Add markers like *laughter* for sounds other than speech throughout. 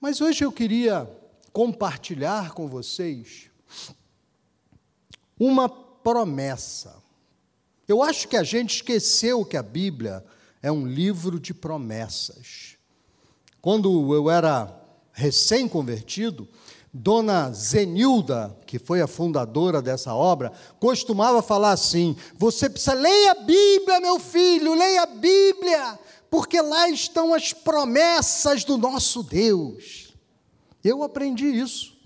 Mas hoje eu queria compartilhar com vocês uma promessa. Eu acho que a gente esqueceu que a Bíblia é um livro de promessas. Quando eu era recém-convertido, Dona Zenilda, que foi a fundadora dessa obra, costumava falar assim: Você precisa ler a Bíblia, meu filho, leia a Bíblia, porque lá estão as promessas do nosso Deus. Eu aprendi isso.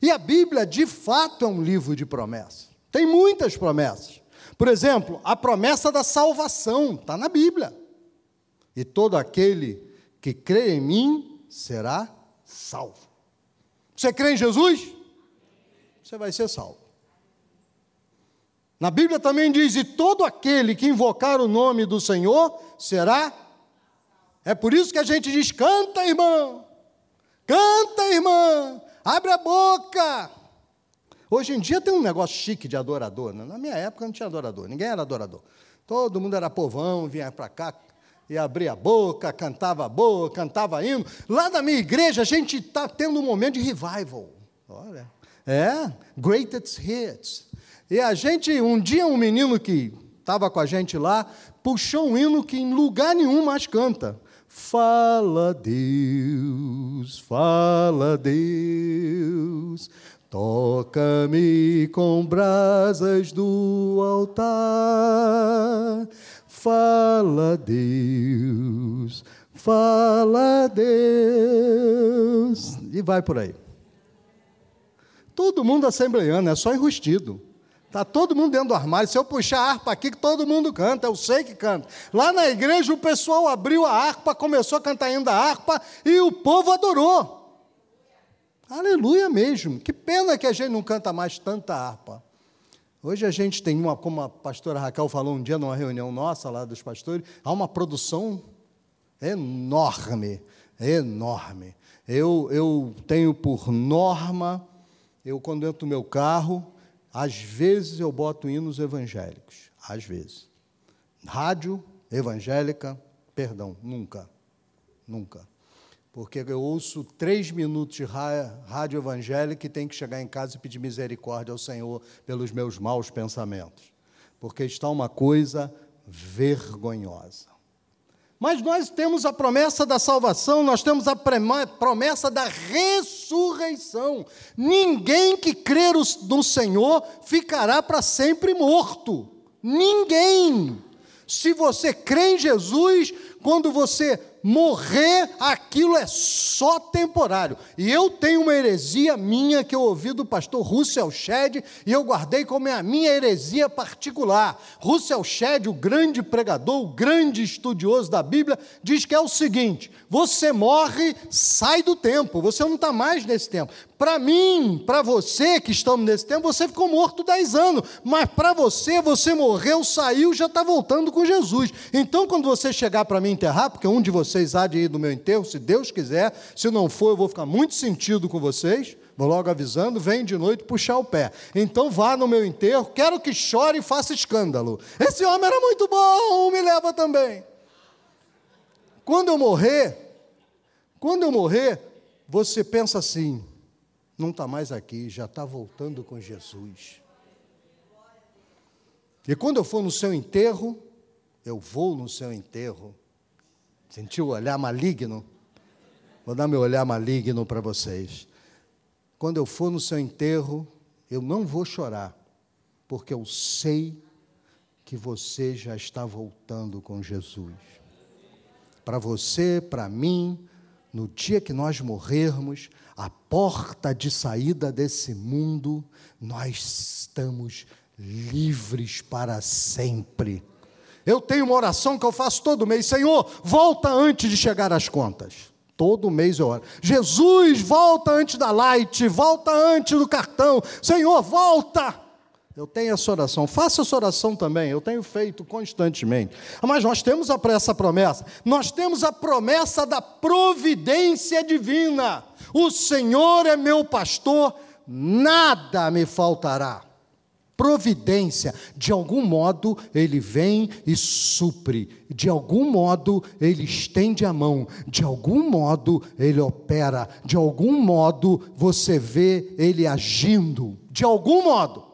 E a Bíblia, de fato, é um livro de promessas. Tem muitas promessas. Por exemplo, a promessa da salvação está na Bíblia. E todo aquele que crê em mim será salvo. Você crê em Jesus? Você vai ser salvo. Na Bíblia também diz: e todo aquele que invocar o nome do Senhor será. É por isso que a gente diz: canta, irmão, canta, irmã, abre a boca. Hoje em dia tem um negócio chique de adorador. Né? Na minha época não tinha adorador, ninguém era adorador. Todo mundo era povão, vinha para cá, e abria a boca, cantava a boca, cantava hino. Lá na minha igreja a gente está tendo um momento de revival. Olha, é, greatest hits. E a gente, um dia um menino que estava com a gente lá, puxou um hino que em lugar nenhum mais canta. Fala Deus, fala Deus, toca-me com brasas do altar. Fala Deus, fala Deus. E vai por aí. Todo mundo assembleando, é só enrustido. Está todo mundo dentro do armário. Se eu puxar a harpa aqui, todo mundo canta, eu sei que canta. Lá na igreja, o pessoal abriu a harpa, começou a cantar ainda a harpa, e o povo adorou. Aleluia mesmo. Que pena que a gente não canta mais tanta harpa. Hoje a gente tem uma, como a pastora Raquel falou um dia numa reunião nossa lá dos pastores, há uma produção enorme, enorme. Eu, eu tenho por norma, eu quando entro no meu carro, às vezes eu boto hinos evangélicos, às vezes. Rádio evangélica, perdão, nunca, nunca porque eu ouço três minutos de rádio evangélica e tenho que chegar em casa e pedir misericórdia ao Senhor pelos meus maus pensamentos, porque está uma coisa vergonhosa. Mas nós temos a promessa da salvação, nós temos a promessa da ressurreição. Ninguém que crer no Senhor ficará para sempre morto. Ninguém. Se você crê em Jesus, quando você morrer, aquilo é só temporário. E eu tenho uma heresia minha que eu ouvi do pastor Russell Shedd e eu guardei como é a minha heresia particular. Russell Shedd, o grande pregador, o grande estudioso da Bíblia, diz que é o seguinte: você morre, sai do tempo, você não está mais nesse tempo. Para mim, para você que estamos nesse tempo, você ficou morto 10 anos, mas para você, você morreu, saiu, já está voltando com Jesus. Então, quando você chegar para me enterrar, porque um de vocês há de ir no meu enterro, se Deus quiser, se não for, eu vou ficar muito sentido com vocês, vou logo avisando, vem de noite puxar o pé. Então vá no meu enterro, quero que chore e faça escândalo. Esse homem era muito bom, me leva também. Quando eu morrer, quando eu morrer, você pensa assim, não está mais aqui, já está voltando com Jesus. E quando eu for no seu enterro, eu vou no seu enterro. Sentiu o olhar maligno? Vou dar meu olhar maligno para vocês. Quando eu for no seu enterro, eu não vou chorar, porque eu sei que você já está voltando com Jesus. Para você, para mim, no dia que nós morrermos, a porta de saída desse mundo, nós estamos livres para sempre. Eu tenho uma oração que eu faço todo mês: Senhor, volta antes de chegar às contas. Todo mês eu oro. Jesus, volta antes da light, volta antes do cartão. Senhor, volta. Eu tenho essa oração. Faça essa oração também. Eu tenho feito constantemente. Mas nós temos essa promessa. Nós temos a promessa da providência divina. O Senhor é meu pastor, nada me faltará. Providência. De algum modo, ele vem e supre. De algum modo, ele estende a mão. De algum modo, ele opera. De algum modo, você vê ele agindo. De algum modo.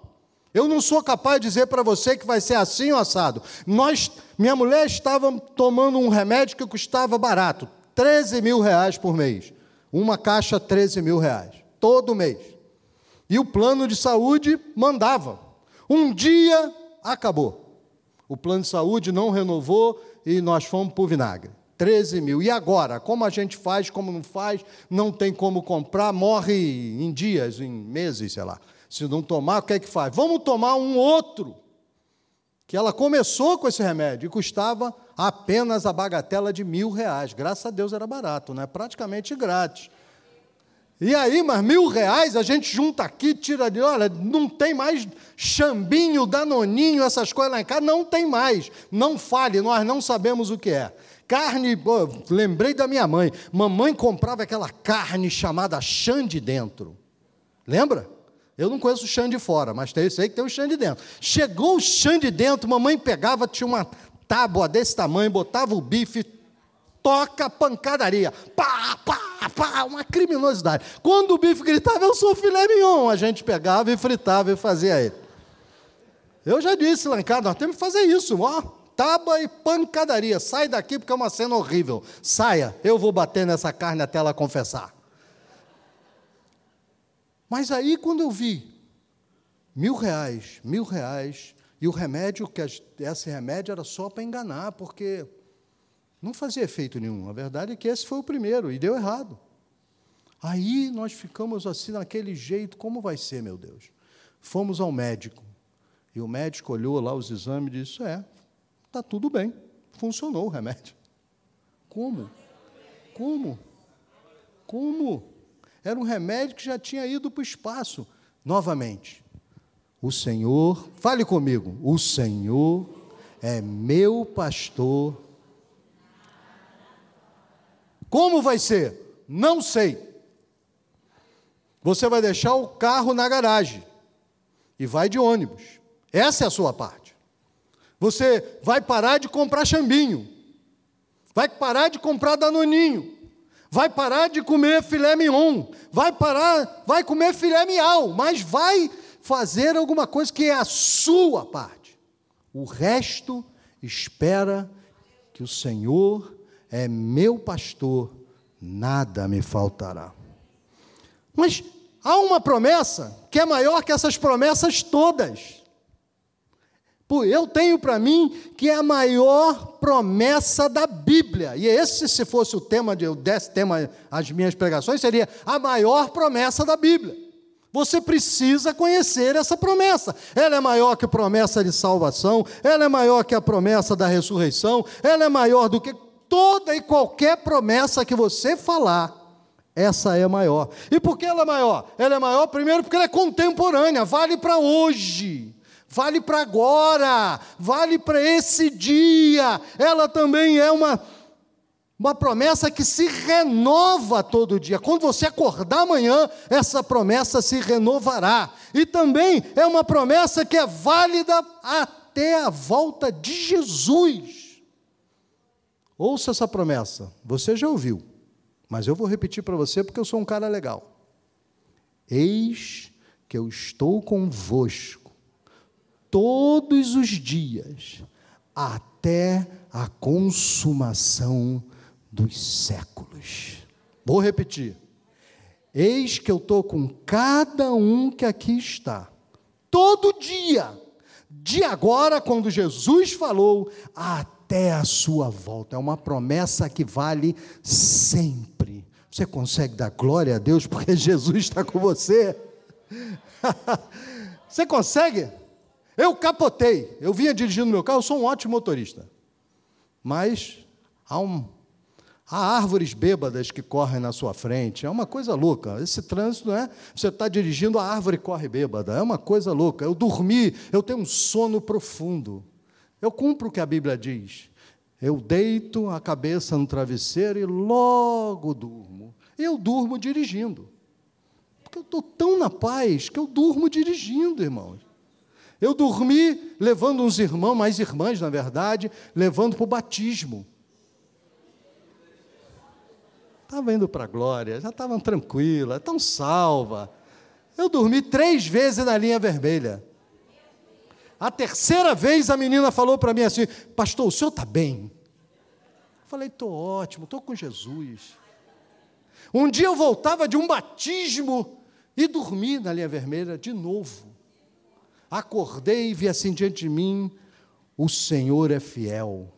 Eu não sou capaz de dizer para você que vai ser assim ou assado. Nós, minha mulher estava tomando um remédio que custava barato, 13 mil reais por mês. Uma caixa, 13 mil reais, todo mês. E o plano de saúde mandava. Um dia acabou. O plano de saúde não renovou e nós fomos para o vinagre. 13 mil. E agora? Como a gente faz, como não faz? Não tem como comprar, morre em dias, em meses, sei lá. Se não tomar, o que é que faz? Vamos tomar um outro. Que ela começou com esse remédio e custava apenas a bagatela de mil reais. Graças a Deus era barato, né? praticamente grátis. E aí, mas mil reais a gente junta aqui, tira de. Olha, não tem mais chambinho, danoninho, essas coisas lá em casa, não tem mais. Não fale, nós não sabemos o que é. Carne, lembrei da minha mãe. Mamãe comprava aquela carne chamada chã de dentro. Lembra? Eu não conheço o chã de fora, mas tem, sei que tem o chã de dentro. Chegou o chã de dentro, mamãe pegava, tinha uma tábua desse tamanho, botava o bife, toca pancadaria. Pá, pá, pá, uma criminosidade. Quando o bife gritava, eu sou filé mignon, a gente pegava e fritava e fazia ele. Eu já disse casa, nós temos que fazer isso, ó. Tábua e pancadaria. Sai daqui porque é uma cena horrível. Saia, eu vou bater nessa carne até ela confessar. Mas aí, quando eu vi mil reais, mil reais, e o remédio, que esse remédio era só para enganar, porque não fazia efeito nenhum. A verdade é que esse foi o primeiro e deu errado. Aí nós ficamos assim, naquele jeito, como vai ser, meu Deus? Fomos ao médico. E o médico olhou lá os exames e disse: É, está tudo bem, funcionou o remédio. Como? Como? Como? Era um remédio que já tinha ido para o espaço. Novamente, o Senhor, fale comigo, o Senhor é meu pastor. Como vai ser? Não sei. Você vai deixar o carro na garagem e vai de ônibus. Essa é a sua parte. Você vai parar de comprar chambinho. Vai parar de comprar danoninho vai parar de comer filé mignon, vai parar, vai comer filé miau, mas vai fazer alguma coisa que é a sua parte. O resto espera que o Senhor é meu pastor, nada me faltará. Mas há uma promessa que é maior que essas promessas todas eu tenho para mim que é a maior promessa da Bíblia. E esse, se fosse o tema de eu desse tema minhas pregações, seria a maior promessa da Bíblia. Você precisa conhecer essa promessa. Ela é maior que a promessa de salvação, ela é maior que a promessa da ressurreição, ela é maior do que toda e qualquer promessa que você falar. Essa é maior. E por que ela é maior? Ela é maior, primeiro, porque ela é contemporânea, vale para hoje vale para agora, vale para esse dia. Ela também é uma, uma promessa que se renova todo dia. Quando você acordar amanhã, essa promessa se renovará. E também é uma promessa que é válida até a volta de Jesus. Ouça essa promessa, você já ouviu, mas eu vou repetir para você porque eu sou um cara legal. Eis que eu estou convosco todos os dias, até a consumação dos séculos. Vou repetir. Eis que eu estou com cada um que aqui está, todo dia, de agora, quando Jesus falou, até a sua volta. É uma promessa que vale sempre. Você consegue dar glória a Deus porque *laughs* Jesus está com você? *laughs* você consegue? Eu capotei. Eu vinha dirigindo meu carro, eu sou um ótimo motorista. Mas há, um, há árvores bêbadas que correm na sua frente. É uma coisa louca. Esse trânsito não é. Você está dirigindo, a árvore corre bêbada. É uma coisa louca. Eu dormi, eu tenho um sono profundo. Eu cumpro o que a Bíblia diz. Eu deito a cabeça no travesseiro e logo durmo. Eu durmo dirigindo. Porque eu estou tão na paz que eu durmo dirigindo, irmãos. Eu dormi levando uns irmãos, mais irmãs, na verdade, levando para o batismo. Estava indo para a glória, já estavam tranquilas, estão salva. Eu dormi três vezes na linha vermelha. A terceira vez a menina falou para mim assim: Pastor, o senhor está bem? Eu falei: Estou ótimo, estou com Jesus. Um dia eu voltava de um batismo e dormi na linha vermelha de novo. Acordei e vi assim diante de mim: O Senhor é fiel.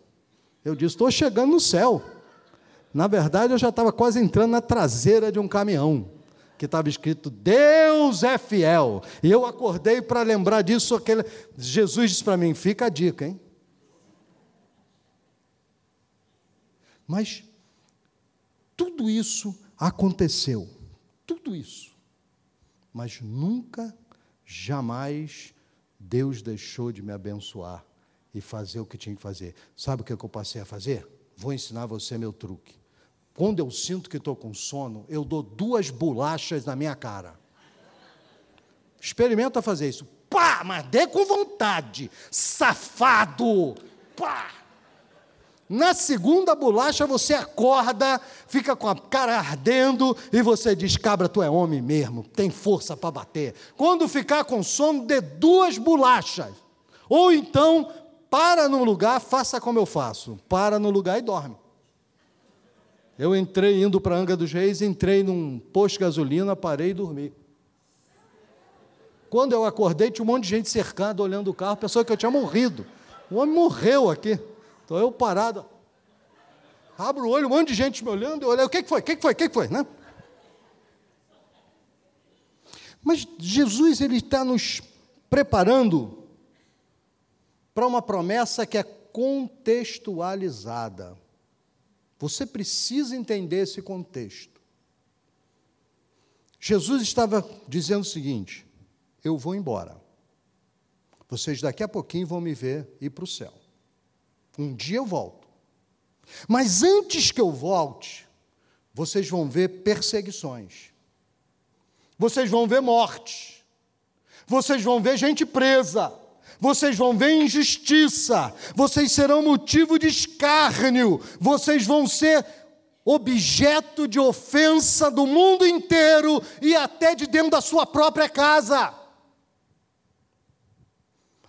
Eu disse: Estou chegando no céu. Na verdade, eu já estava quase entrando na traseira de um caminhão que estava escrito: Deus é fiel. E eu acordei para lembrar disso. Aquele... Jesus disse para mim: fica a dica, hein? Mas tudo isso aconteceu, tudo isso. Mas nunca, jamais Deus deixou de me abençoar e fazer o que tinha que fazer. Sabe o que eu passei a fazer? Vou ensinar você meu truque. Quando eu sinto que estou com sono, eu dou duas bolachas na minha cara. Experimenta fazer isso. Pá, mas dê com vontade. Safado. Pá. Na segunda bolacha você acorda, fica com a cara ardendo e você diz: Cabra, tu é homem mesmo, tem força para bater. Quando ficar com sono, dê duas bolachas. Ou então, para no lugar, faça como eu faço: para no lugar e dorme. Eu entrei indo para Anga dos Reis, entrei num posto de gasolina, parei e dormi. Quando eu acordei, tinha um monte de gente cercada olhando o carro, pensou que eu tinha morrido. O homem morreu aqui. Então eu parado. Abro o olho, um monte de gente me olhando, eu olhei, o que, que foi? O que, que foi? O que, que foi? Né? Mas Jesus ele está nos preparando para uma promessa que é contextualizada. Você precisa entender esse contexto. Jesus estava dizendo o seguinte: Eu vou embora. Vocês daqui a pouquinho vão me ver ir para o céu. Um dia eu volto. Mas antes que eu volte, vocês vão ver perseguições. Vocês vão ver morte. Vocês vão ver gente presa vocês vão ver injustiça, vocês serão motivo de escárnio, vocês vão ser objeto de ofensa do mundo inteiro e até de dentro da sua própria casa.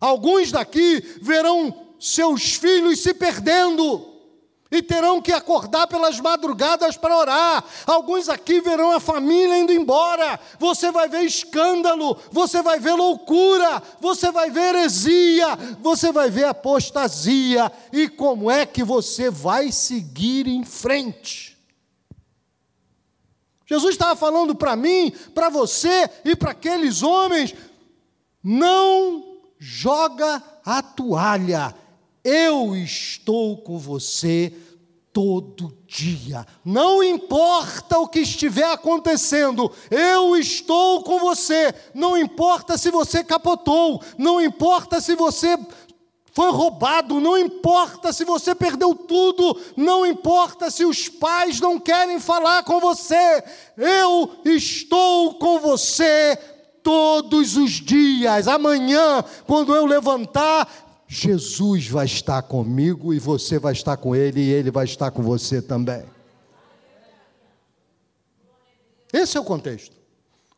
Alguns daqui verão seus filhos se perdendo e terão que acordar pelas madrugadas para orar. Alguns aqui verão a família indo embora. Você vai ver escândalo, você vai ver loucura, você vai ver heresia, você vai ver apostasia. E como é que você vai seguir em frente? Jesus estava falando para mim, para você e para aqueles homens: não joga a toalha eu estou com você todo dia. Não importa o que estiver acontecendo, eu estou com você. Não importa se você capotou, não importa se você foi roubado, não importa se você perdeu tudo, não importa se os pais não querem falar com você, eu estou com você todos os dias. Amanhã, quando eu levantar, Jesus vai estar comigo e você vai estar com ele e ele vai estar com você também. Esse é o contexto.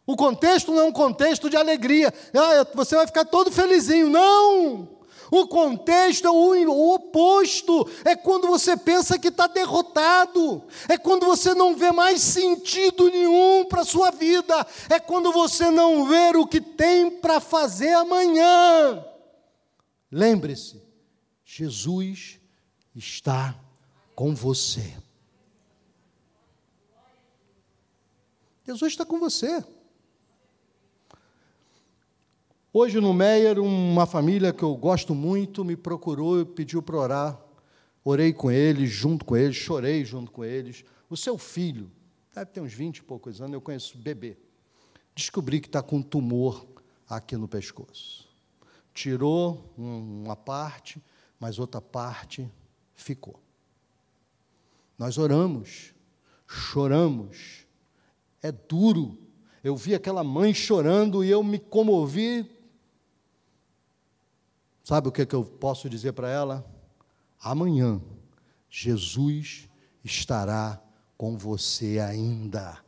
O contexto não é um contexto de alegria. Ah, você vai ficar todo felizinho. Não! O contexto é o, oposto. É quando você pensa que está derrotado. É quando você não vê mais sentido nenhum para a sua vida. É quando você não vê o que tem para fazer amanhã. Lembre-se, Jesus está com você. Jesus está com você. Hoje no Meier, uma família que eu gosto muito me procurou e pediu para orar. Orei com eles, junto com eles, chorei junto com eles. O seu filho, deve ter uns 20 e poucos anos, eu conheço bebê. Descobri que está com um tumor aqui no pescoço tirou uma parte, mas outra parte ficou. Nós oramos, choramos, é duro. Eu vi aquela mãe chorando e eu me comovi. Sabe o que, que eu posso dizer para ela? Amanhã, Jesus estará com você ainda.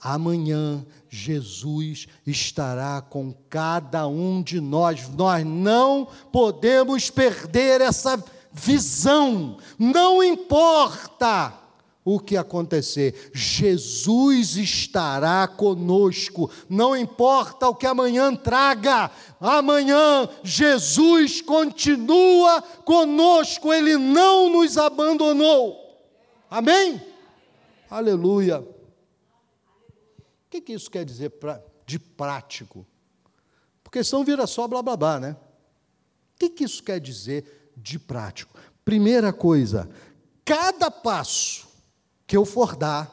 Amanhã, Jesus estará com cada um de nós. Nós não podemos perder essa visão. Não importa o que acontecer, Jesus estará conosco, não importa o que amanhã traga, amanhã Jesus continua conosco, Ele não nos abandonou. Amém? Aleluia. O que, que isso quer dizer pra, de prático? Porque senão vira só blá blá blá, né? O que, que isso quer dizer de prático? Primeira coisa, cada passo que eu for dar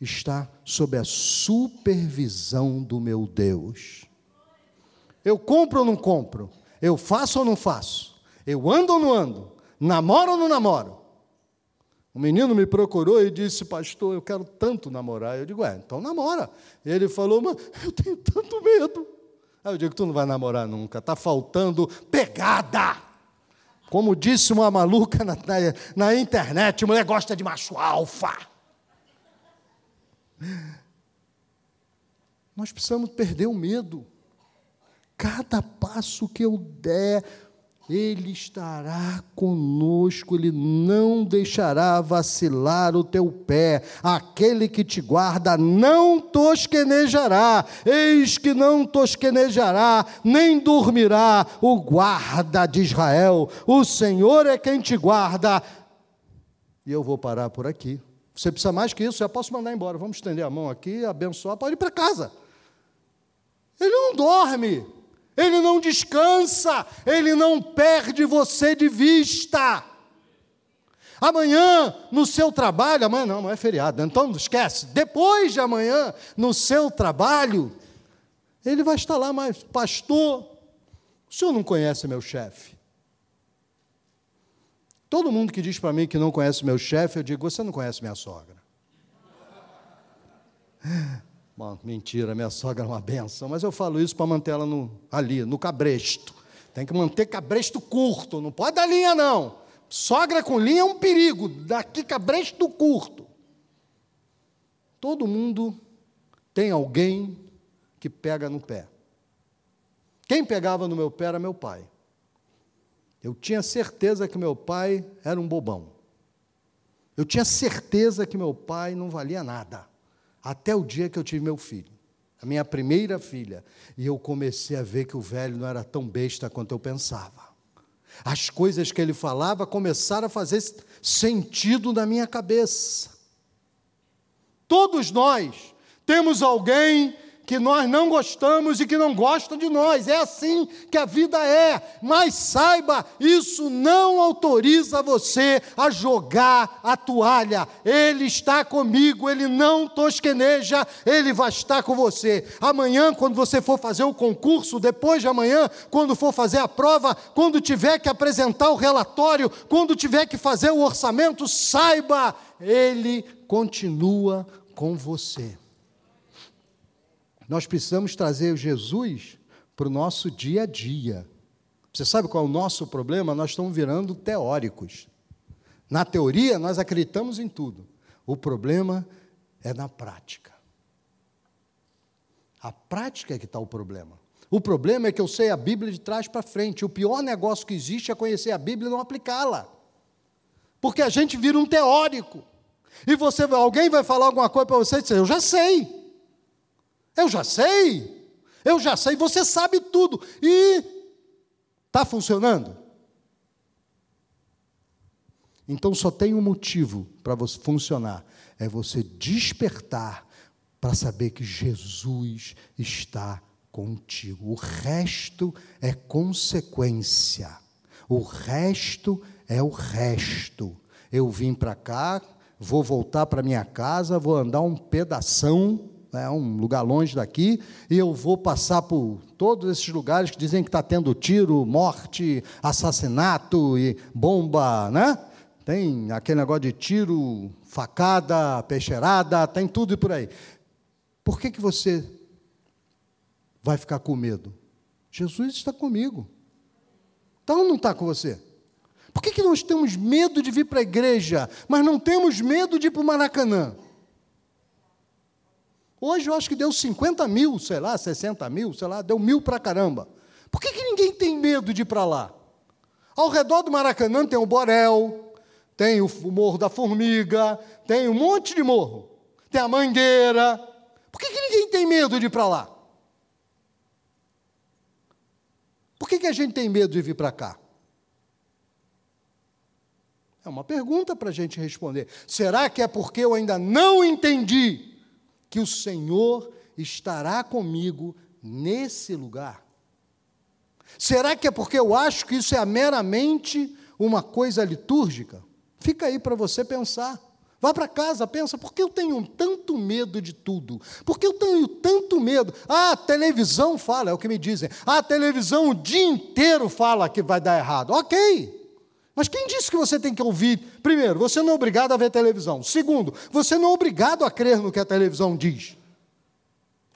está sob a supervisão do meu Deus. Eu compro ou não compro? Eu faço ou não faço? Eu ando ou não ando? Namoro ou não namoro? Um menino me procurou e disse, pastor, eu quero tanto namorar. Eu digo, é, então namora. Ele falou, mas eu tenho tanto medo. Aí eu digo, tu não vai namorar nunca, está faltando pegada. Como disse uma maluca na, na, na internet, mulher gosta de macho alfa. Nós precisamos perder o medo. Cada passo que eu der, ele estará conosco, Ele não deixará vacilar o teu pé. Aquele que te guarda não tosquenejará, eis que não tosquenejará, nem dormirá o guarda de Israel. O Senhor é quem te guarda. E eu vou parar por aqui. Você precisa mais que isso, já posso mandar embora. Vamos estender a mão aqui, abençoar, pode ir para casa. Ele não dorme ele não descansa, ele não perde você de vista. Amanhã, no seu trabalho, amanhã não, não é feriado, então não esquece. Depois de amanhã, no seu trabalho, ele vai estar lá, mas, pastor, o senhor não conhece meu chefe? Todo mundo que diz para mim que não conhece meu chefe, eu digo, você não conhece minha sogra. Bom, mentira, minha sogra é uma benção, mas eu falo isso para manter ela no, ali, no cabresto. Tem que manter cabresto curto, não pode dar linha, não. Sogra com linha é um perigo, daqui cabresto curto. Todo mundo tem alguém que pega no pé. Quem pegava no meu pé era meu pai. Eu tinha certeza que meu pai era um bobão. Eu tinha certeza que meu pai não valia nada. Até o dia que eu tive meu filho, a minha primeira filha, e eu comecei a ver que o velho não era tão besta quanto eu pensava. As coisas que ele falava começaram a fazer sentido na minha cabeça. Todos nós temos alguém que nós não gostamos e que não gosta de nós. É assim que a vida é. Mas saiba, isso não autoriza você a jogar a toalha. Ele está comigo, ele não tosqueneja, ele vai estar com você. Amanhã, quando você for fazer o concurso, depois de amanhã, quando for fazer a prova, quando tiver que apresentar o relatório, quando tiver que fazer o orçamento, saiba, ele continua com você. Nós precisamos trazer Jesus para o nosso dia a dia. Você sabe qual é o nosso problema? Nós estamos virando teóricos. Na teoria, nós acreditamos em tudo. O problema é na prática. A prática é que está o problema. O problema é que eu sei a Bíblia de trás para frente. O pior negócio que existe é conhecer a Bíblia e não aplicá-la. Porque a gente vira um teórico. E você, alguém vai falar alguma coisa para você e dizer, eu já sei. Eu já sei, eu já sei, você sabe tudo. E está funcionando? Então só tem um motivo para você funcionar: é você despertar para saber que Jesus está contigo. O resto é consequência. O resto é o resto. Eu vim para cá, vou voltar para minha casa, vou andar um pedação é um lugar longe daqui, e eu vou passar por todos esses lugares que dizem que está tendo tiro, morte, assassinato e bomba, né? Tem aquele negócio de tiro, facada, peixeirada, tem tudo por aí. Por que, que você vai ficar com medo? Jesus está comigo. Está ou não está com você? Por que, que nós temos medo de vir para a igreja, mas não temos medo de ir para o Maracanã? Hoje eu acho que deu 50 mil, sei lá, 60 mil, sei lá, deu mil para caramba. Por que, que ninguém tem medo de ir para lá? Ao redor do Maracanã tem o Borel, tem o Morro da Formiga, tem um monte de morro, tem a Mangueira. Por que, que ninguém tem medo de ir para lá? Por que, que a gente tem medo de vir para cá? É uma pergunta para a gente responder. Será que é porque eu ainda não entendi que o Senhor estará comigo nesse lugar? Será que é porque eu acho que isso é meramente uma coisa litúrgica? Fica aí para você pensar. Vá para casa, pensa, por que eu tenho tanto medo de tudo? Por que eu tenho tanto medo? Ah, a televisão fala, é o que me dizem. Ah, a televisão o dia inteiro fala que vai dar errado. Ok. Mas quem disse que você tem que ouvir? Primeiro, você não é obrigado a ver televisão. Segundo, você não é obrigado a crer no que a televisão diz.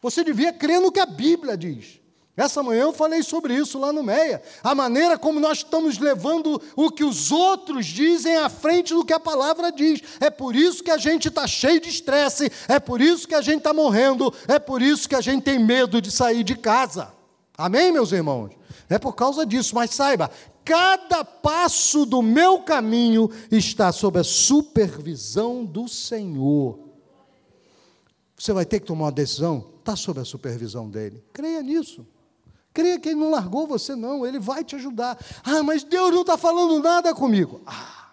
Você devia crer no que a Bíblia diz. Essa manhã eu falei sobre isso lá no Meia. A maneira como nós estamos levando o que os outros dizem à frente do que a palavra diz. É por isso que a gente está cheio de estresse, é por isso que a gente está morrendo, é por isso que a gente tem medo de sair de casa. Amém, meus irmãos? É por causa disso, mas saiba, cada passo do meu caminho está sob a supervisão do Senhor. Você vai ter que tomar uma decisão, está sob a supervisão dele. Creia nisso. Creia que Ele não largou você, não, Ele vai te ajudar. Ah, mas Deus não está falando nada comigo. Ah,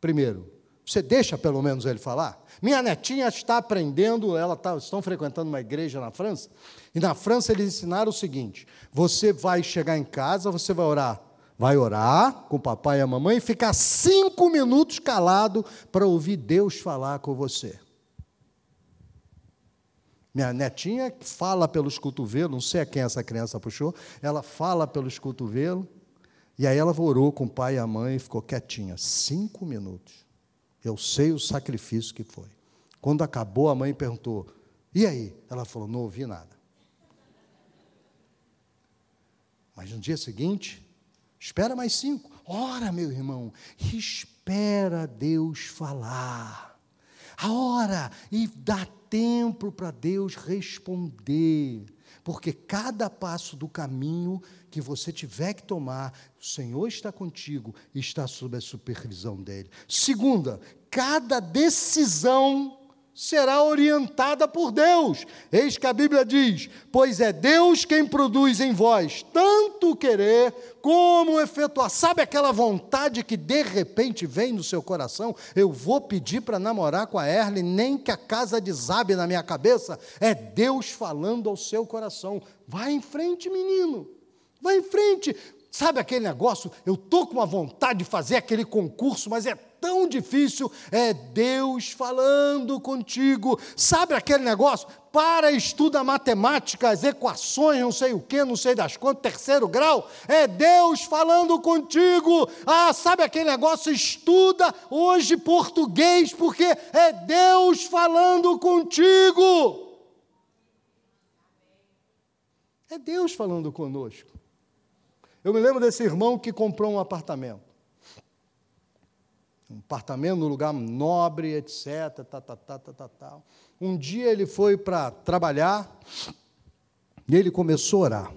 primeiro, você deixa pelo menos Ele falar? Minha netinha está aprendendo, ela está, estão frequentando uma igreja na França, e na França eles ensinaram o seguinte: você vai chegar em casa, você vai orar, vai orar com o papai e a mamãe e ficar cinco minutos calado para ouvir Deus falar com você. Minha netinha fala pelos cotovelos, não sei a quem essa criança puxou, ela fala pelos cotovelos, e aí ela orou com o pai e a mãe e ficou quietinha, cinco minutos. Eu sei o sacrifício que foi. Quando acabou, a mãe perguntou: E aí? Ela falou: Não ouvi nada. Mas no dia seguinte, espera mais cinco. Ora, meu irmão, espera Deus falar. A hora e dá tempo para Deus responder, porque cada passo do caminho que você tiver que tomar, o Senhor está contigo e está sob a supervisão dele. Segunda, cada decisão será orientada por Deus. Eis que a Bíblia diz: Pois é Deus quem produz em vós tanto querer como efetuar. Sabe aquela vontade que de repente vem no seu coração? Eu vou pedir para namorar com a Erle, nem que a casa desabe na minha cabeça. É Deus falando ao seu coração. Vai em frente, menino. Vai em frente. Sabe aquele negócio? Eu estou com uma vontade de fazer aquele concurso, mas é tão difícil. É Deus falando contigo. Sabe aquele negócio? Para, estuda matemática, as equações, não sei o que, não sei das quantas, terceiro grau. É Deus falando contigo. Ah, sabe aquele negócio? Estuda hoje português, porque é Deus falando contigo. É Deus falando conosco. Eu me lembro desse irmão que comprou um apartamento. Um apartamento num lugar nobre, etc. Tá, tá, tá, tá, tá, tá. Um dia ele foi para trabalhar e ele começou a orar.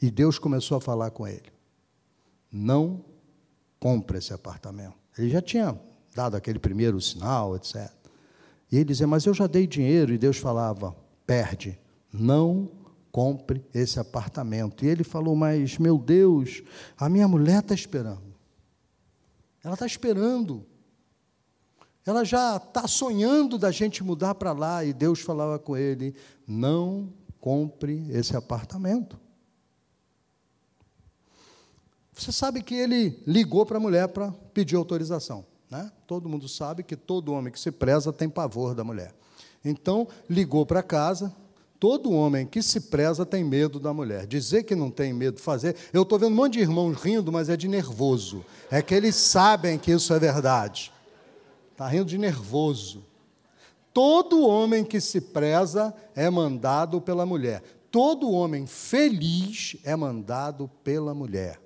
E Deus começou a falar com ele. Não compre esse apartamento. Ele já tinha dado aquele primeiro sinal, etc. E ele dizia, mas eu já dei dinheiro. E Deus falava, perde. Não compre esse apartamento. E ele falou: Mas, meu Deus, a minha mulher está esperando. Ela está esperando. Ela já está sonhando da gente mudar para lá. E Deus falava com ele: Não compre esse apartamento. Você sabe que ele ligou para a mulher para pedir autorização. Né? Todo mundo sabe que todo homem que se preza tem pavor da mulher. Então, ligou para casa, Todo homem que se preza tem medo da mulher. Dizer que não tem medo de fazer. Eu estou vendo um monte de irmãos rindo, mas é de nervoso. É que eles sabem que isso é verdade. Está rindo de nervoso. Todo homem que se preza é mandado pela mulher. Todo homem feliz é mandado pela mulher.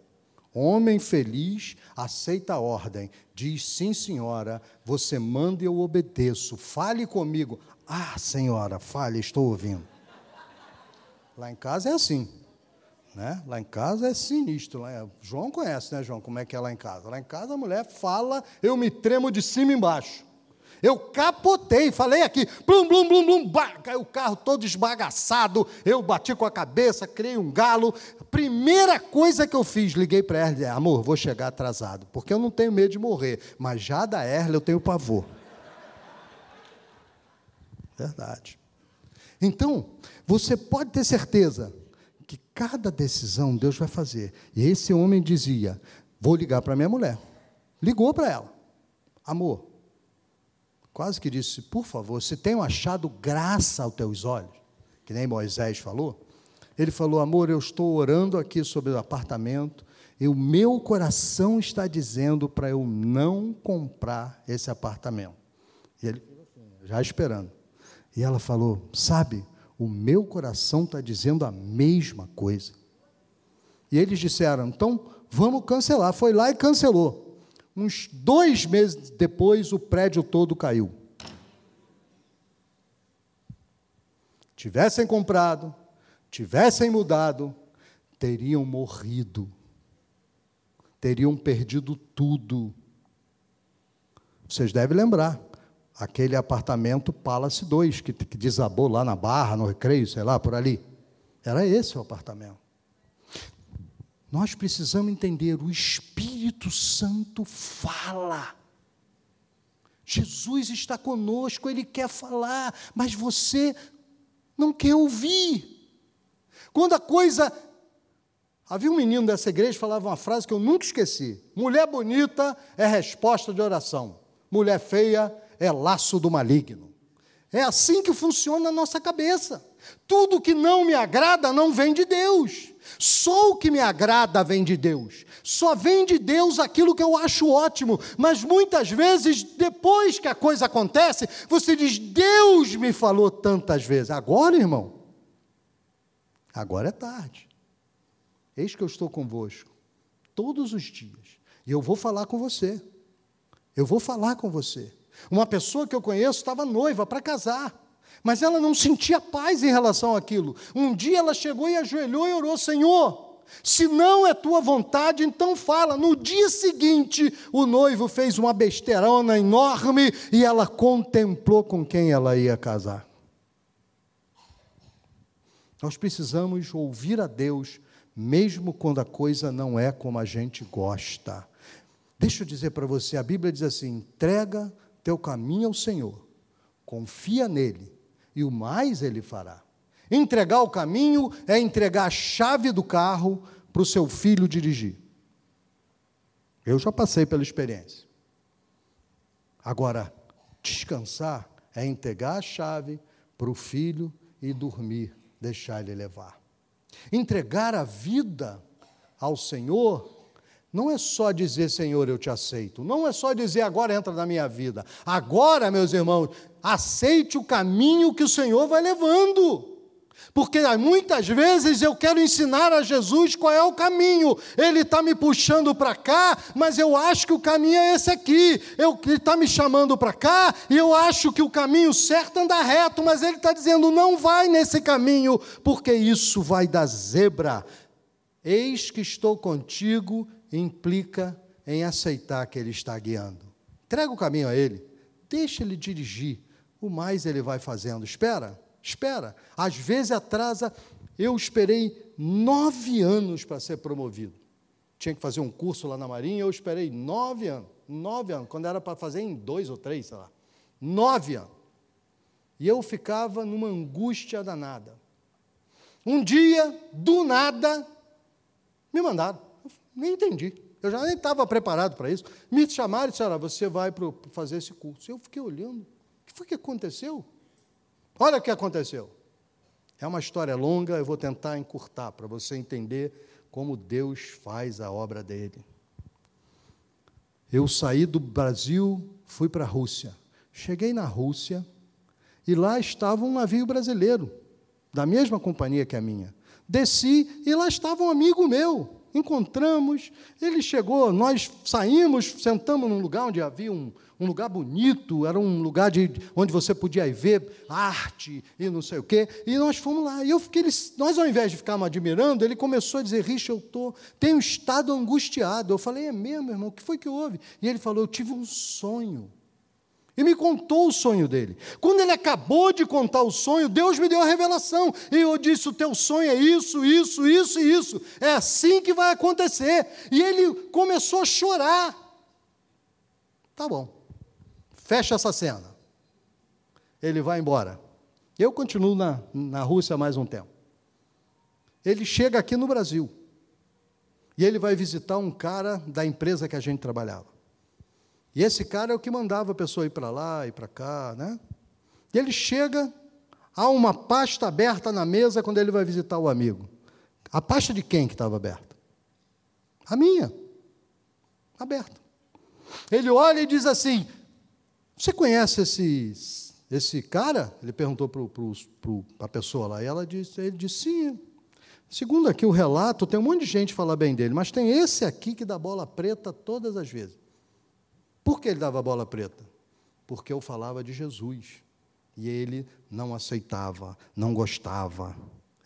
Homem feliz aceita a ordem, diz sim, senhora, você manda e eu obedeço. Fale comigo. Ah, senhora, fale, estou ouvindo. Lá em casa é assim. Né? Lá em casa é sinistro. Lá João conhece, né, João? Como é que é lá em casa? Lá em casa a mulher fala, eu me tremo de cima e embaixo. Eu capotei, falei aqui, blum, blum, blum, blum, caiu o carro todo esbagaçado, eu bati com a cabeça, criei um galo. Primeira coisa que eu fiz, liguei para ela e amor, vou chegar atrasado, porque eu não tenho medo de morrer, mas já da Erle eu tenho pavor. Verdade. Então, você pode ter certeza que cada decisão Deus vai fazer. E esse homem dizia: Vou ligar para minha mulher. Ligou para ela. Amor, quase que disse: Por favor, se tenho achado graça aos teus olhos, que nem Moisés falou. Ele falou: Amor, eu estou orando aqui sobre o apartamento, e o meu coração está dizendo para eu não comprar esse apartamento. E ele, já esperando. E ela falou: Sabe, o meu coração está dizendo a mesma coisa. E eles disseram: Então, vamos cancelar. Foi lá e cancelou. Uns dois meses depois, o prédio todo caiu. Tivessem comprado, tivessem mudado, teriam morrido, teriam perdido tudo. Vocês devem lembrar, aquele apartamento Palace 2, que, que desabou lá na Barra, no Recreio, sei lá, por ali. Era esse o apartamento. Nós precisamos entender, o Espírito Santo fala. Jesus está conosco, ele quer falar, mas você não quer ouvir. Quando a coisa. Havia um menino dessa igreja que falava uma frase que eu nunca esqueci: mulher bonita é resposta de oração, mulher feia é laço do maligno. É assim que funciona a nossa cabeça. Tudo que não me agrada não vem de Deus. Só o que me agrada vem de Deus. Só vem de Deus aquilo que eu acho ótimo. Mas muitas vezes, depois que a coisa acontece, você diz: Deus me falou tantas vezes. Agora, irmão, agora é tarde. Eis que eu estou convosco todos os dias. E eu vou falar com você. Eu vou falar com você. Uma pessoa que eu conheço estava noiva para casar. Mas ela não sentia paz em relação àquilo. Um dia ela chegou e ajoelhou e orou: Senhor, se não é tua vontade, então fala. No dia seguinte, o noivo fez uma besteirona enorme e ela contemplou com quem ela ia casar. Nós precisamos ouvir a Deus, mesmo quando a coisa não é como a gente gosta. Deixa eu dizer para você: a Bíblia diz assim: entrega teu caminho ao Senhor, confia nele e o mais ele fará. Entregar o caminho é entregar a chave do carro para o seu filho dirigir. Eu já passei pela experiência. Agora, descansar é entregar a chave para o filho e dormir, deixar ele levar. Entregar a vida ao Senhor não é só dizer, Senhor, eu te aceito. Não é só dizer, agora entra na minha vida. Agora, meus irmãos, aceite o caminho que o Senhor vai levando. Porque muitas vezes eu quero ensinar a Jesus qual é o caminho. Ele está me puxando para cá, mas eu acho que o caminho é esse aqui. Eu, ele está me chamando para cá, e eu acho que o caminho certo anda reto, mas ele está dizendo: não vai nesse caminho, porque isso vai dar zebra. Eis que estou contigo implica em aceitar que Ele está guiando. Entrega o caminho a Ele, deixa Ele dirigir, o mais Ele vai fazendo. Espera, espera. Às vezes atrasa. Eu esperei nove anos para ser promovido. Tinha que fazer um curso lá na Marinha, eu esperei nove anos. Nove anos, quando era para fazer em dois ou três, sei lá. Nove anos. E eu ficava numa angústia danada. Um dia, do nada, me mandaram. Nem entendi. Eu já nem estava preparado para isso. Me chamaram e disseram: você vai para fazer esse curso. Eu fiquei olhando. O que foi que aconteceu? Olha o que aconteceu. É uma história longa, eu vou tentar encurtar para você entender como Deus faz a obra dele. Eu saí do Brasil, fui para a Rússia. Cheguei na Rússia e lá estava um navio brasileiro, da mesma companhia que a minha. Desci e lá estava um amigo meu encontramos, ele chegou, nós saímos, sentamos num lugar onde havia um, um lugar bonito, era um lugar de, onde você podia ver arte e não sei o quê, e nós fomos lá. E eu fiquei, nós ao invés de ficarmos admirando, ele começou a dizer: Richa, eu tô, tenho estado angustiado. Eu falei: É mesmo, irmão, o que foi que houve? E ele falou: Eu tive um sonho. E me contou o sonho dele. Quando ele acabou de contar o sonho, Deus me deu a revelação. E eu disse: O teu sonho é isso, isso, isso e isso. É assim que vai acontecer. E ele começou a chorar. Tá bom. Fecha essa cena. Ele vai embora. Eu continuo na, na Rússia mais um tempo. Ele chega aqui no Brasil. E ele vai visitar um cara da empresa que a gente trabalhava. E esse cara é o que mandava a pessoa ir para lá e para cá, né? E ele chega, há uma pasta aberta na mesa quando ele vai visitar o amigo. A pasta de quem que estava aberta? A minha. Aberta. Ele olha e diz assim: Você conhece esse, esse cara? Ele perguntou para a pessoa lá. E ela disse, ele disse: Sim. Segundo aqui o relato, tem um monte de gente que fala bem dele, mas tem esse aqui que dá bola preta todas as vezes. Por que ele dava bola preta? Porque eu falava de Jesus. E ele não aceitava, não gostava.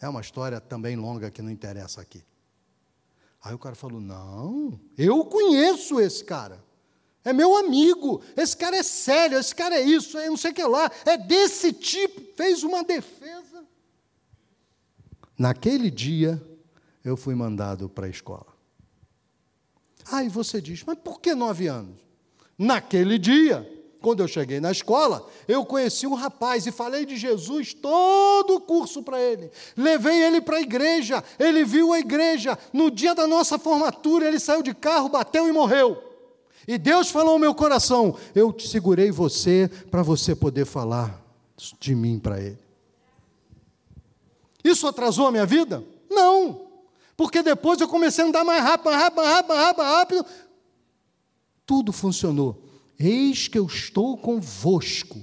É uma história também longa que não interessa aqui. Aí o cara falou: Não, eu conheço esse cara. É meu amigo. Esse cara é sério, esse cara é isso, é não sei o que lá. É desse tipo. Fez uma defesa. Naquele dia, eu fui mandado para a escola. Aí você diz: Mas por que nove anos? Naquele dia, quando eu cheguei na escola, eu conheci um rapaz e falei de Jesus todo o curso para ele. Levei ele para a igreja, ele viu a igreja. No dia da nossa formatura, ele saiu de carro, bateu e morreu. E Deus falou ao meu coração: Eu te segurei você para você poder falar de mim para ele. Isso atrasou a minha vida? Não. Porque depois eu comecei a andar mais rápido, mais rápido, mais rápido, mais rápido, mais rápido tudo funcionou. Eis que eu estou convosco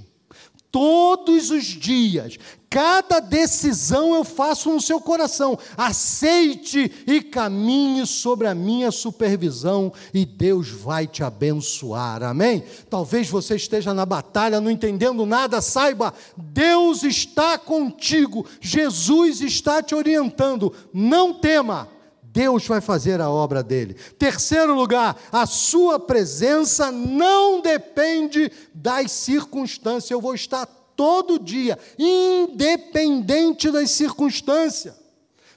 todos os dias. Cada decisão eu faço no seu coração. Aceite e caminhe sobre a minha supervisão e Deus vai te abençoar. Amém? Talvez você esteja na batalha, não entendendo nada, saiba, Deus está contigo. Jesus está te orientando. Não tema. Deus vai fazer a obra dele. Terceiro lugar, a sua presença não depende das circunstâncias. Eu vou estar todo dia, independente das circunstâncias.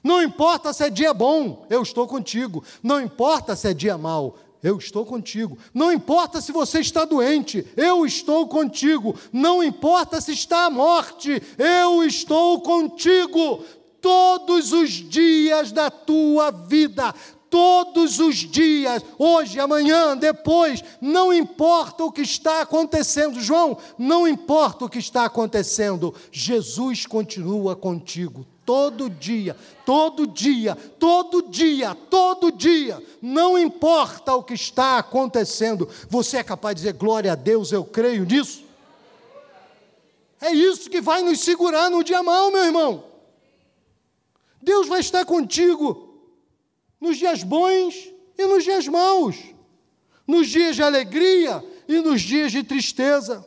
Não importa se é dia bom, eu estou contigo. Não importa se é dia mau, eu estou contigo. Não importa se você está doente, eu estou contigo. Não importa se está à morte, eu estou contigo todos os dias da tua vida. Todos os dias, hoje, amanhã, depois, não importa o que está acontecendo, João, não importa o que está acontecendo, Jesus continua contigo todo dia, todo dia, todo dia, todo dia, não importa o que está acontecendo, você é capaz de dizer glória a Deus, eu creio nisso? É isso que vai nos segurar no dia mal, meu irmão. Deus vai estar contigo nos dias bons e nos dias maus, nos dias de alegria e nos dias de tristeza,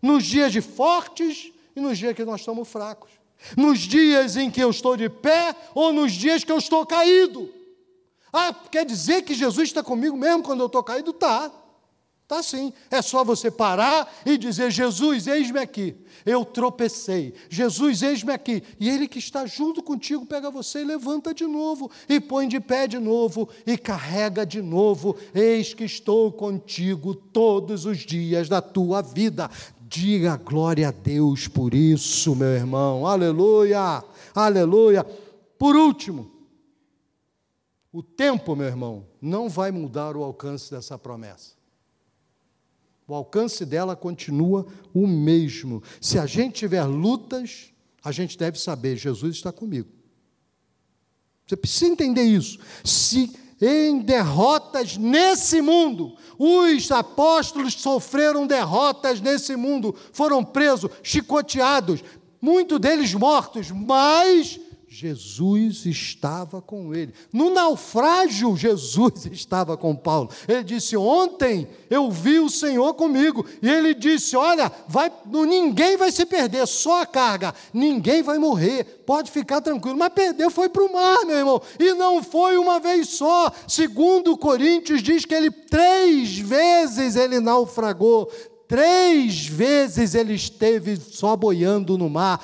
nos dias de fortes e nos dias que nós estamos fracos, nos dias em que eu estou de pé ou nos dias que eu estou caído. Ah, quer dizer que Jesus está comigo mesmo quando eu estou caído? Está. Está sim. É só você parar e dizer: Jesus, eis-me aqui. Eu tropecei. Jesus, eis-me aqui. E Ele que está junto contigo pega você e levanta de novo, e põe de pé de novo, e carrega de novo. Eis que estou contigo todos os dias da tua vida. Diga glória a Deus por isso, meu irmão. Aleluia, aleluia. Por último, o tempo, meu irmão, não vai mudar o alcance dessa promessa. O alcance dela continua o mesmo. Se a gente tiver lutas, a gente deve saber: Jesus está comigo. Você precisa entender isso. Se em derrotas nesse mundo, os apóstolos sofreram derrotas nesse mundo, foram presos, chicoteados, muitos deles mortos, mas Jesus estava com ele. No naufrágio, Jesus estava com Paulo. Ele disse: Ontem eu vi o Senhor comigo. E ele disse: Olha, vai, ninguém vai se perder, só a carga. Ninguém vai morrer. Pode ficar tranquilo. Mas perdeu, foi para o mar, meu irmão. E não foi uma vez só. Segundo Coríntios diz que ele três vezes ele naufragou. Três vezes ele esteve só boiando no mar.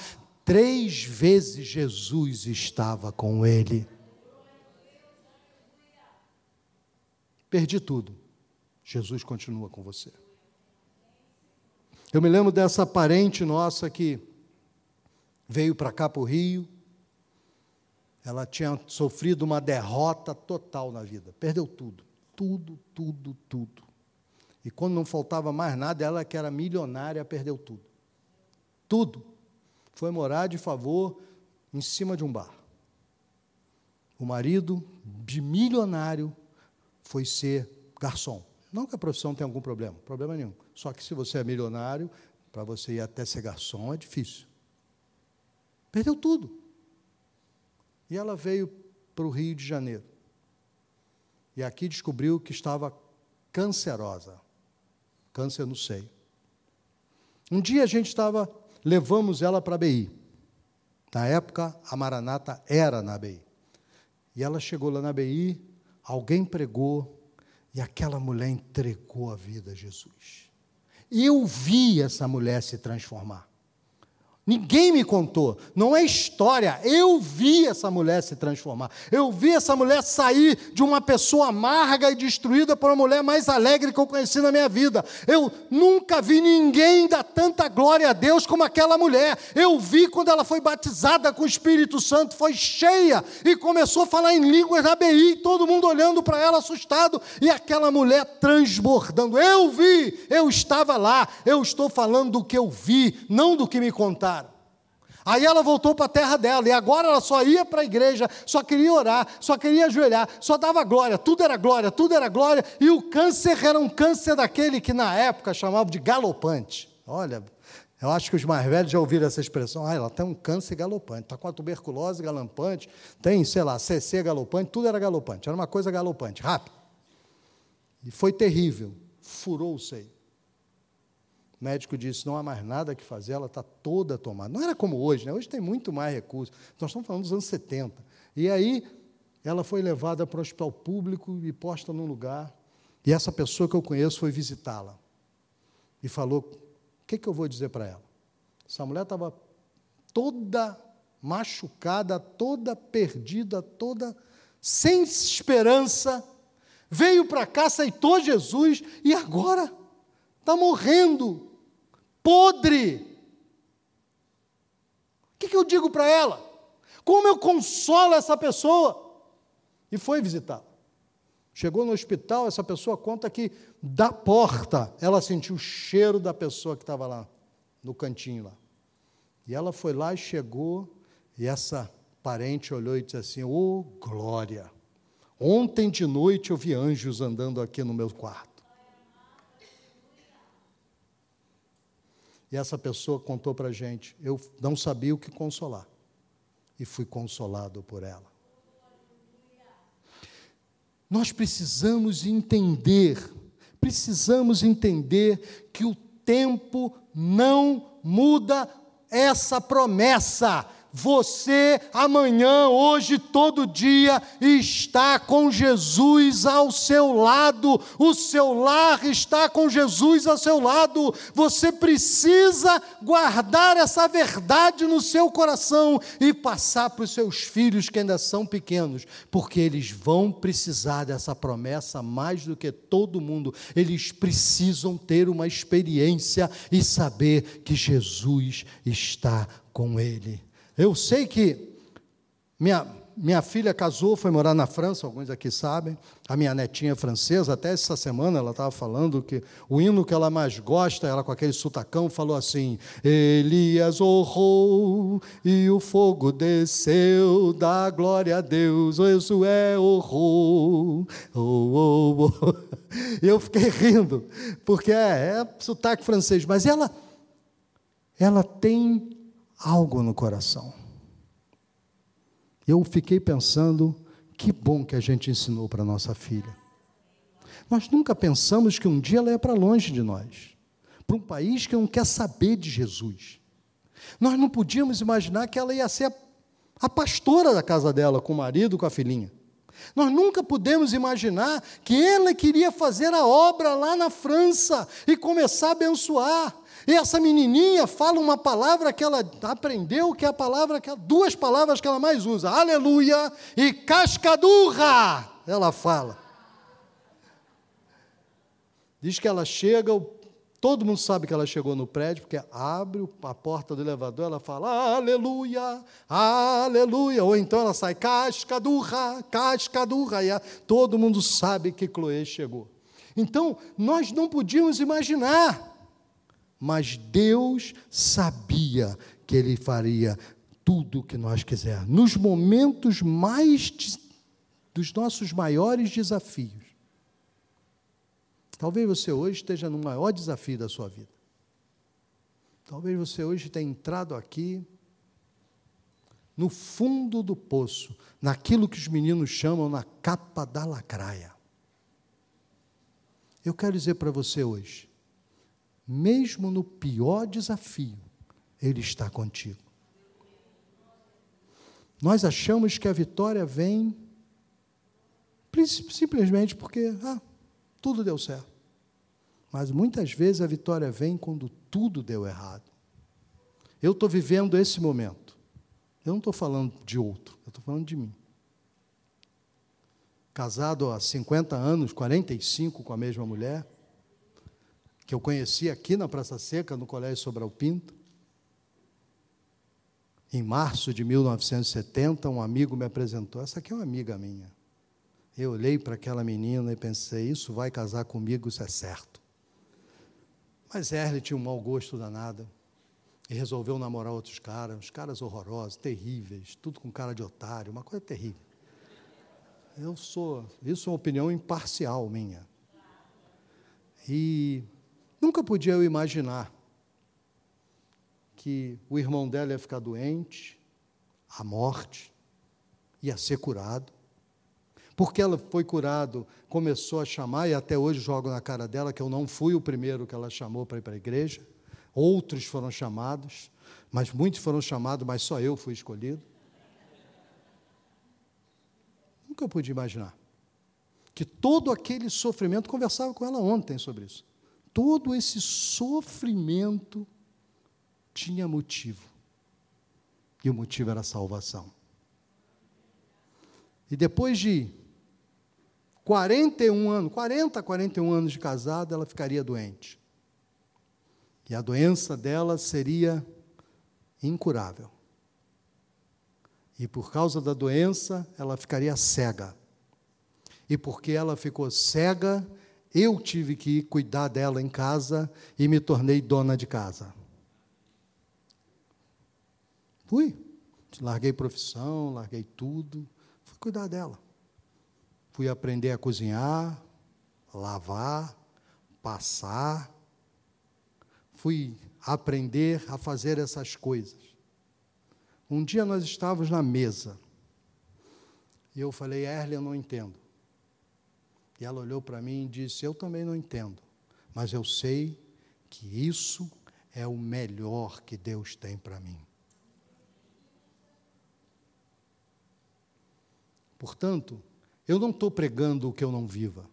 Três vezes Jesus estava com ele. Perdi tudo. Jesus continua com você. Eu me lembro dessa parente nossa que veio para cá para o Rio. Ela tinha sofrido uma derrota total na vida. Perdeu tudo. Tudo, tudo, tudo. E quando não faltava mais nada, ela que era milionária, perdeu tudo. Tudo foi morar de favor em cima de um bar. O marido, de milionário, foi ser garçom. Não que a profissão tenha algum problema, problema nenhum. Só que se você é milionário, para você ir até ser garçom é difícil. Perdeu tudo. E ela veio para o Rio de Janeiro. E aqui descobriu que estava cancerosa. Câncer no seio. Um dia a gente estava levamos ela para a BI. Na época, a Maranata era na BI. E ela chegou lá na BI, alguém pregou, e aquela mulher entregou a vida a Jesus. Eu vi essa mulher se transformar. Ninguém me contou, não é história. Eu vi essa mulher se transformar. Eu vi essa mulher sair de uma pessoa amarga e destruída para uma mulher mais alegre que eu conheci na minha vida. Eu nunca vi ninguém dar tanta glória a Deus como aquela mulher. Eu vi quando ela foi batizada com o Espírito Santo, foi cheia e começou a falar em línguas na BI, todo mundo olhando para ela assustado e aquela mulher transbordando. Eu vi, eu estava lá, eu estou falando do que eu vi, não do que me contaram. Aí ela voltou para a terra dela, e agora ela só ia para a igreja, só queria orar, só queria ajoelhar, só dava glória, tudo era glória, tudo era glória, e o câncer era um câncer daquele que na época chamavam de galopante. Olha, eu acho que os mais velhos já ouviram essa expressão. Ah, ela tem um câncer galopante, está com a tuberculose galopante, tem, sei lá, CC galopante, tudo era galopante, era uma coisa galopante, rápido. E foi terrível, furou o seio. O médico disse: não há mais nada que fazer, ela está toda tomada. Não era como hoje, né? hoje tem muito mais recursos. Nós estamos falando dos anos 70. E aí, ela foi levada para o hospital público e posta num lugar. E essa pessoa que eu conheço foi visitá-la. E falou: o que, que eu vou dizer para ela? Essa mulher estava toda machucada, toda perdida, toda sem esperança. Veio para cá, aceitou Jesus e agora está morrendo podre. O que, que eu digo para ela? Como eu consolo essa pessoa? E foi visitar. Chegou no hospital, essa pessoa conta que da porta ela sentiu o cheiro da pessoa que estava lá, no cantinho lá. E ela foi lá e chegou, e essa parente olhou e disse assim: Ô oh, glória! Ontem de noite eu vi anjos andando aqui no meu quarto. E essa pessoa contou para a gente: eu não sabia o que consolar. E fui consolado por ela. Nós precisamos entender, precisamos entender que o tempo não muda essa promessa você amanhã, hoje, todo dia está com Jesus ao seu lado, o seu lar está com Jesus ao seu lado. Você precisa guardar essa verdade no seu coração e passar para os seus filhos que ainda são pequenos, porque eles vão precisar dessa promessa mais do que todo mundo. Eles precisam ter uma experiência e saber que Jesus está com ele. Eu sei que minha, minha filha casou, foi morar na França, alguns aqui sabem. A minha netinha é francesa, até essa semana ela estava falando que o hino que ela mais gosta, ela com aquele sutacão, falou assim: Elias orou e o fogo desceu, dá glória a Deus, Josué orou. Oh, oh, oh. *laughs* Eu fiquei rindo, porque é, é sotaque francês, mas ela, ela tem algo no coração. Eu fiquei pensando, que bom que a gente ensinou para nossa filha. Nós nunca pensamos que um dia ela ia para longe de nós, para um país que não quer saber de Jesus. Nós não podíamos imaginar que ela ia ser a, a pastora da casa dela, com o marido, com a filhinha. Nós nunca pudemos imaginar que ela queria fazer a obra lá na França e começar a abençoar. E essa menininha fala uma palavra que ela aprendeu, que é a palavra que duas palavras que ela mais usa, aleluia e cascadurra. Ela fala. Diz que ela chega, todo mundo sabe que ela chegou no prédio, porque abre a porta do elevador, ela fala aleluia, aleluia. Ou então ela sai cascadurra, cascadurra. E todo mundo sabe que Chloe chegou. Então, nós não podíamos imaginar, mas Deus sabia que Ele faria tudo o que nós quisermos. Nos momentos mais dos nossos maiores desafios, Talvez você hoje esteja no maior desafio da sua vida. Talvez você hoje tenha entrado aqui no fundo do poço, naquilo que os meninos chamam na capa da lacraia. Eu quero dizer para você hoje, mesmo no pior desafio, Ele está contigo. Nós achamos que a vitória vem simplesmente porque ah, tudo deu certo. Mas muitas vezes a vitória vem quando tudo deu errado. Eu estou vivendo esse momento. Eu não estou falando de outro, eu estou falando de mim. Casado há 50 anos, 45 com a mesma mulher, que eu conheci aqui na Praça Seca, no Colégio Sobral Pinto. Em março de 1970, um amigo me apresentou. Essa aqui é uma amiga minha. Eu olhei para aquela menina e pensei: isso vai casar comigo, isso é certo. Mas Erle tinha um mau gosto danado e resolveu namorar outros caras, uns caras horrorosos, terríveis, tudo com cara de otário, uma coisa terrível. Eu sou, isso é uma opinião imparcial minha. E nunca podia eu imaginar que o irmão dela ia ficar doente, a morte, ia ser curado porque ela foi curado, começou a chamar, e até hoje jogo na cara dela que eu não fui o primeiro que ela chamou para ir para a igreja. Outros foram chamados, mas muitos foram chamados, mas só eu fui escolhido. Nunca pude imaginar que todo aquele sofrimento, conversava com ela ontem sobre isso, todo esse sofrimento tinha motivo. E o motivo era a salvação. E depois de 41 anos, 40, 41 anos de casada, ela ficaria doente. E a doença dela seria incurável. E por causa da doença, ela ficaria cega. E porque ela ficou cega, eu tive que cuidar dela em casa e me tornei dona de casa. Fui. Larguei profissão, larguei tudo, fui cuidar dela. Fui aprender a cozinhar, lavar, passar. Fui aprender a fazer essas coisas. Um dia nós estávamos na mesa. E eu falei, Erle, eu não entendo. E ela olhou para mim e disse: Eu também não entendo, mas eu sei que isso é o melhor que Deus tem para mim. Portanto, eu não estou pregando o que eu não viva.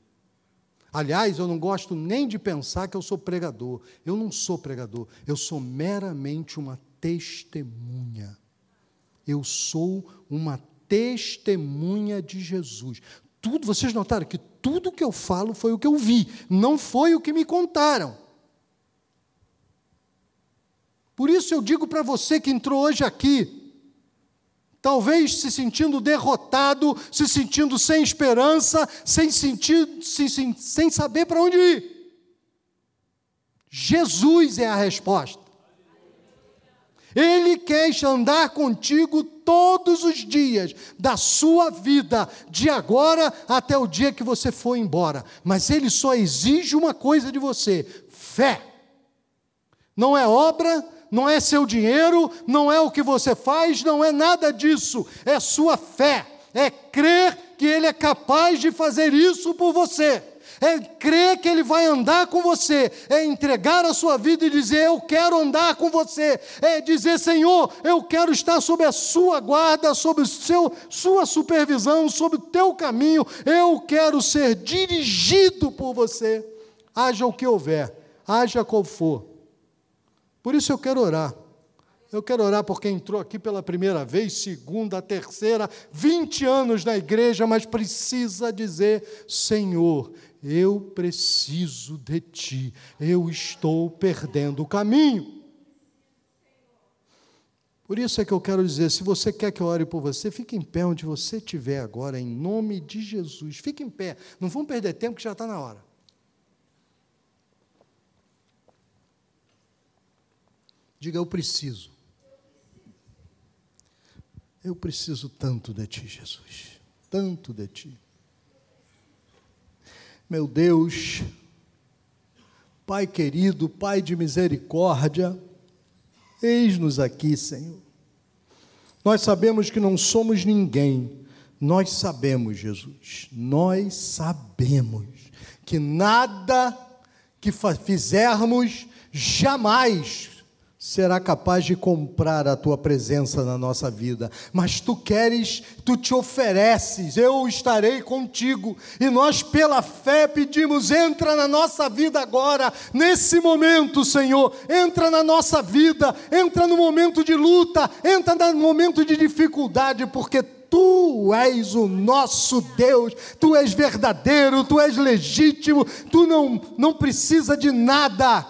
Aliás, eu não gosto nem de pensar que eu sou pregador. Eu não sou pregador. Eu sou meramente uma testemunha. Eu sou uma testemunha de Jesus. Tudo, vocês notaram que tudo que eu falo foi o que eu vi, não foi o que me contaram. Por isso eu digo para você que entrou hoje aqui, talvez se sentindo derrotado, se sentindo sem esperança, sem sentir, sem, sem, sem saber para onde ir. Jesus é a resposta. Ele quer andar contigo todos os dias da sua vida, de agora até o dia que você for embora. Mas ele só exige uma coisa de você: fé. Não é obra, não é seu dinheiro, não é o que você faz, não é nada disso, é sua fé, é crer que Ele é capaz de fazer isso por você. É crer que Ele vai andar com você, é entregar a sua vida e dizer: Eu quero andar com você, é dizer: Senhor, eu quero estar sob a Sua guarda, sob o seu, Sua supervisão, sob o Teu caminho, eu quero ser dirigido por você, haja o que houver, haja qual for. Por isso eu quero orar. Eu quero orar por quem entrou aqui pela primeira vez, segunda, terceira, 20 anos na igreja, mas precisa dizer: Senhor, eu preciso de ti, eu estou perdendo o caminho. Por isso é que eu quero dizer: se você quer que eu ore por você, fique em pé onde você estiver agora, em nome de Jesus. Fique em pé, não vamos perder tempo que já está na hora. Diga, eu preciso. Eu preciso tanto de ti, Jesus. Tanto de ti. Meu Deus, Pai querido, Pai de misericórdia, eis-nos aqui, Senhor. Nós sabemos que não somos ninguém, nós sabemos, Jesus, nós sabemos que nada que fizermos jamais será capaz de comprar a tua presença na nossa vida, mas tu queres, tu te ofereces, eu estarei contigo, e nós pela fé pedimos: entra na nossa vida agora, nesse momento, Senhor, entra na nossa vida, entra no momento de luta, entra no momento de dificuldade, porque Tu és o nosso Deus, Tu és verdadeiro, Tu és legítimo, Tu não, não precisa de nada,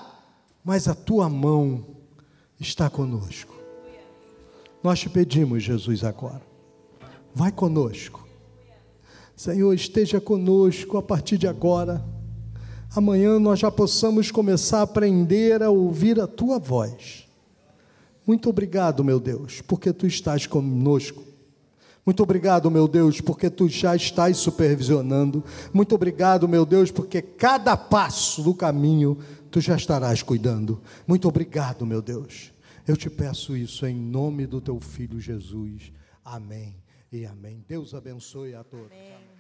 mas a Tua mão está conosco. Nós te pedimos, Jesus, agora. Vai conosco. Senhor, esteja conosco a partir de agora. Amanhã nós já possamos começar a aprender a ouvir a tua voz. Muito obrigado, meu Deus, porque tu estás conosco. Muito obrigado, meu Deus, porque tu já estás supervisionando. Muito obrigado, meu Deus, porque cada passo do caminho tu já estarás cuidando. Muito obrigado, meu Deus. Eu te peço isso em nome do teu filho Jesus. Amém e amém. Deus abençoe a todos. Amém.